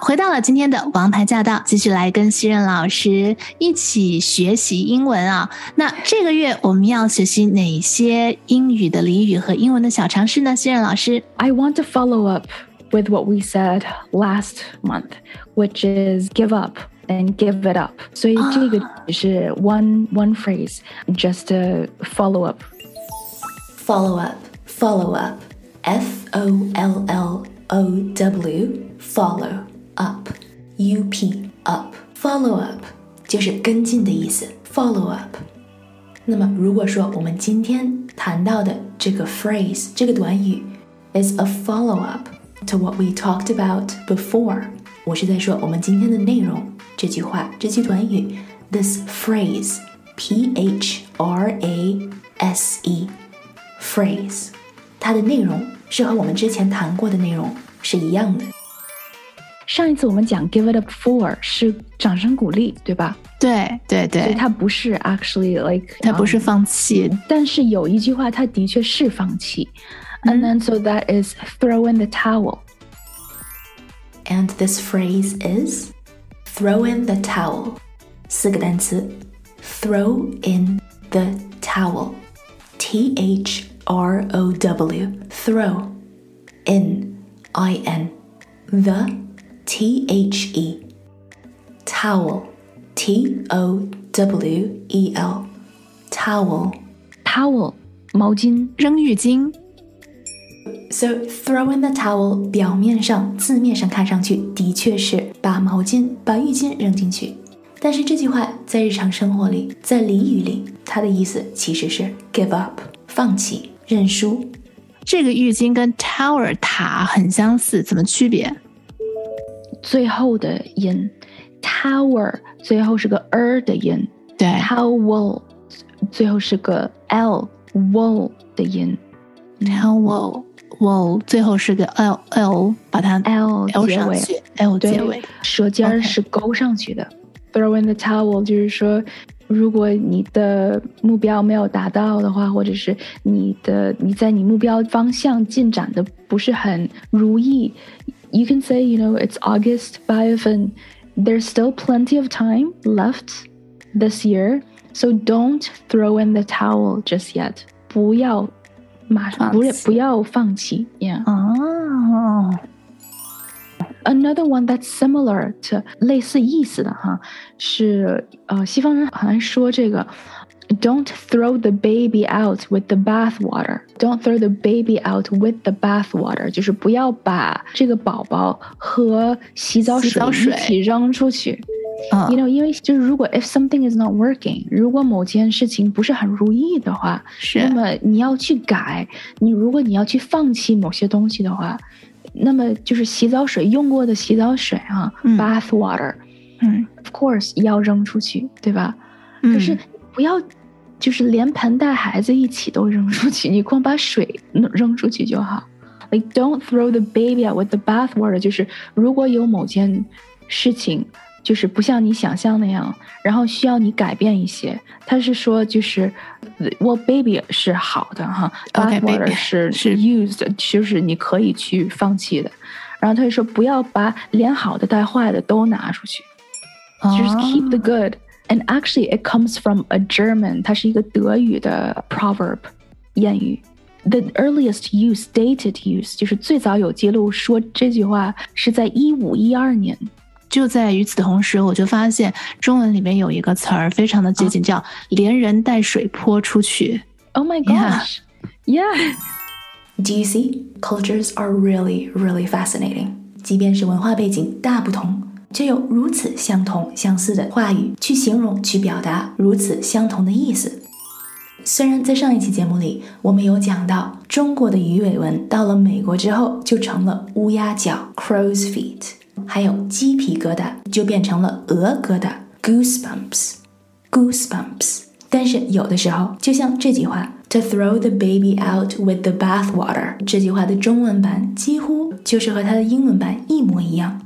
回到了今天的王牌驾到，继续来跟熙韧老师一起学习英文啊。那这个月我们要学习哪些英语的俚语和英文的小常识呢？熙韧老师，I want to follow up with what we said last month, which is give up. and give it up. So one one phrase, just a follow up. Follow up, follow up, F O L L O W, follow. up. U P, up. Follow up 就是跟进的意思。Follow up。那么，如果说我们今天谈到的这个 phrase 这个短语 is a follow up to what we talked about before，我是在说我们今天的内容。这句话，这句短语，this phrase, P H R A S E, phrase，它的内容是和我们之前谈过的内容是一样的。 上一次我们讲 give it up for 是掌声鼓励，对吧？对对所以对，它不是 actually like，它不是放弃。但是有一句话，它的确是放弃。And then so that is throw in the towel. And this phrase is throw in the towel. 四个单词，throw in the towel. T H R O W. Throw in I N. The T H E. Towel. T O W E L. Towel. towel 毛巾，扔浴巾，So throw in the towel 表面上字面上看上去的确是把毛巾、把浴巾扔进去，但是这句话在日常生活里，在俚语里，它的意思其实是 give up 放弃、认输。这个浴巾跟 tower 塔很相似，怎么区别？最后的音 tower 最后是个 er 的音对，，towel 最后是个 l wool 的音 towel wool 最后是个 l l，把它，l l 结尾。上去，l 对结尾。舌尖儿是勾上去的。Throw in the towel 就是说，如果你的目标没有达到的话，或者是你的你在你目标方向进展的不是很如意 ，you can say you know it's August 八月份，there's still plenty of time left this year, so don't throw in the towel just yet. 不要马上不是放弃不要放弃，yeah. 哦， Another one that's similar to 类似意思的哈，是呃西方人好像说这个 ，Don't throw the baby out with the bath water. Don't throw the baby out with the bath water，就是不要把这个宝宝和洗澡水一洗澡水起扔出去。嗯 You know，因为就是如果 if something is not working，如果某件事情不是很如意的话，是那么你要去改。你如果你要去放弃某些东西的话，那么就是洗澡水用过的洗澡水啊、嗯 b a t h water，of 嗯 course 要扔出去，对吧？嗯，可是不要 就是连盆带孩子一起都扔出去，你光把水扔出去就好。Like don't throw the baby out with the bath water，就是如果有某件事情就是不像你想象那样，然后需要你改变一些，他是说就是，well baby 是好的哈，bath water baby 是是 used，就是你可以去放弃的。然后他就说不要把连好的带坏的都拿出去。just keep the good. And actually, it comes from a German. 它是一个德语的 proverb 谚语。The earliest use, dated use，就是最早有记录说这句话是在一五一二年。就在与此同时，我就发现中文里面有一个词儿非常的接近，叫“连人带水泼出去 Oh my Yeah. gosh! Yeah. Do you see? Cultures are really, really fascinating. 即便是文化背景大不同， 却有如此相同相似的话语去形容、去表达如此相同的意思。虽然在上一期节目里，我们有讲到中国的鱼尾纹到了美国之后就成了乌鸦脚 （crow's feet），还有鸡皮疙瘩就变成了鹅疙瘩 （goosebumps）。goosebumps。但是有的时候，就像这句话 To throw the baby out with the bathwater，这句话的中文版几乎就是和它的英文版一模一样。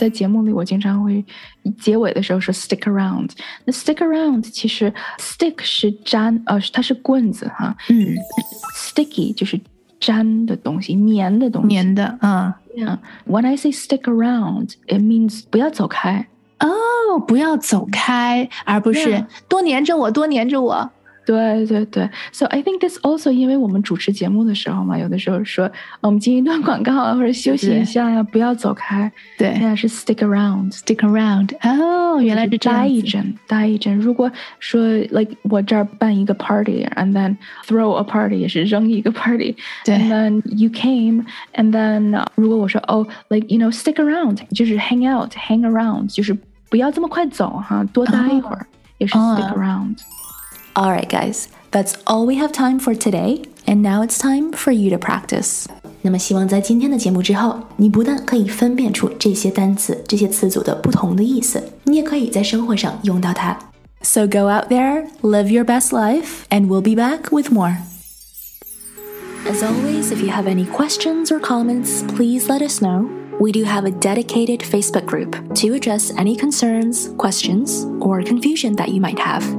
在节目里，我经常会结尾的时候说 stick around。那 stick around 其实 stick 是粘，呃，它是棍子哈。嗯，sticky 就是粘的东西，粘的东西。粘的，嗯。Yeah. When I say stick around, it means 不要走开。哦，不要走开，而不是多黏着我，多黏着我。对对对，So I think this also，因为我们主持节目的时候嘛，有的时候说我们进一段广告啊，或者休息一下呀，不要走开。对，那是 stick around，stick around。哦，原来是待一阵，待一阵。如果说 like 我这儿办一个 party，and then throw a party 也是扔一个 party，对，and then you came，and then 如果我说哦，like you know stick around，就是 hang out，hang around，就是不要这么快走哈，多待一会儿，也是 stick around。 Alright, guys, that's all we have time for today, and now it's time for you to practice. 那么，希望在今天的节目之后，你不但可以分辨出这些单词、这些词组的不同的意思，你也可以在生活上用到它。So go out there, live your best life, and we'll be back with more. As always, if you have any questions or comments, please let us know. We do have a dedicated Facebook group to address any concerns, questions, or confusion that you might have.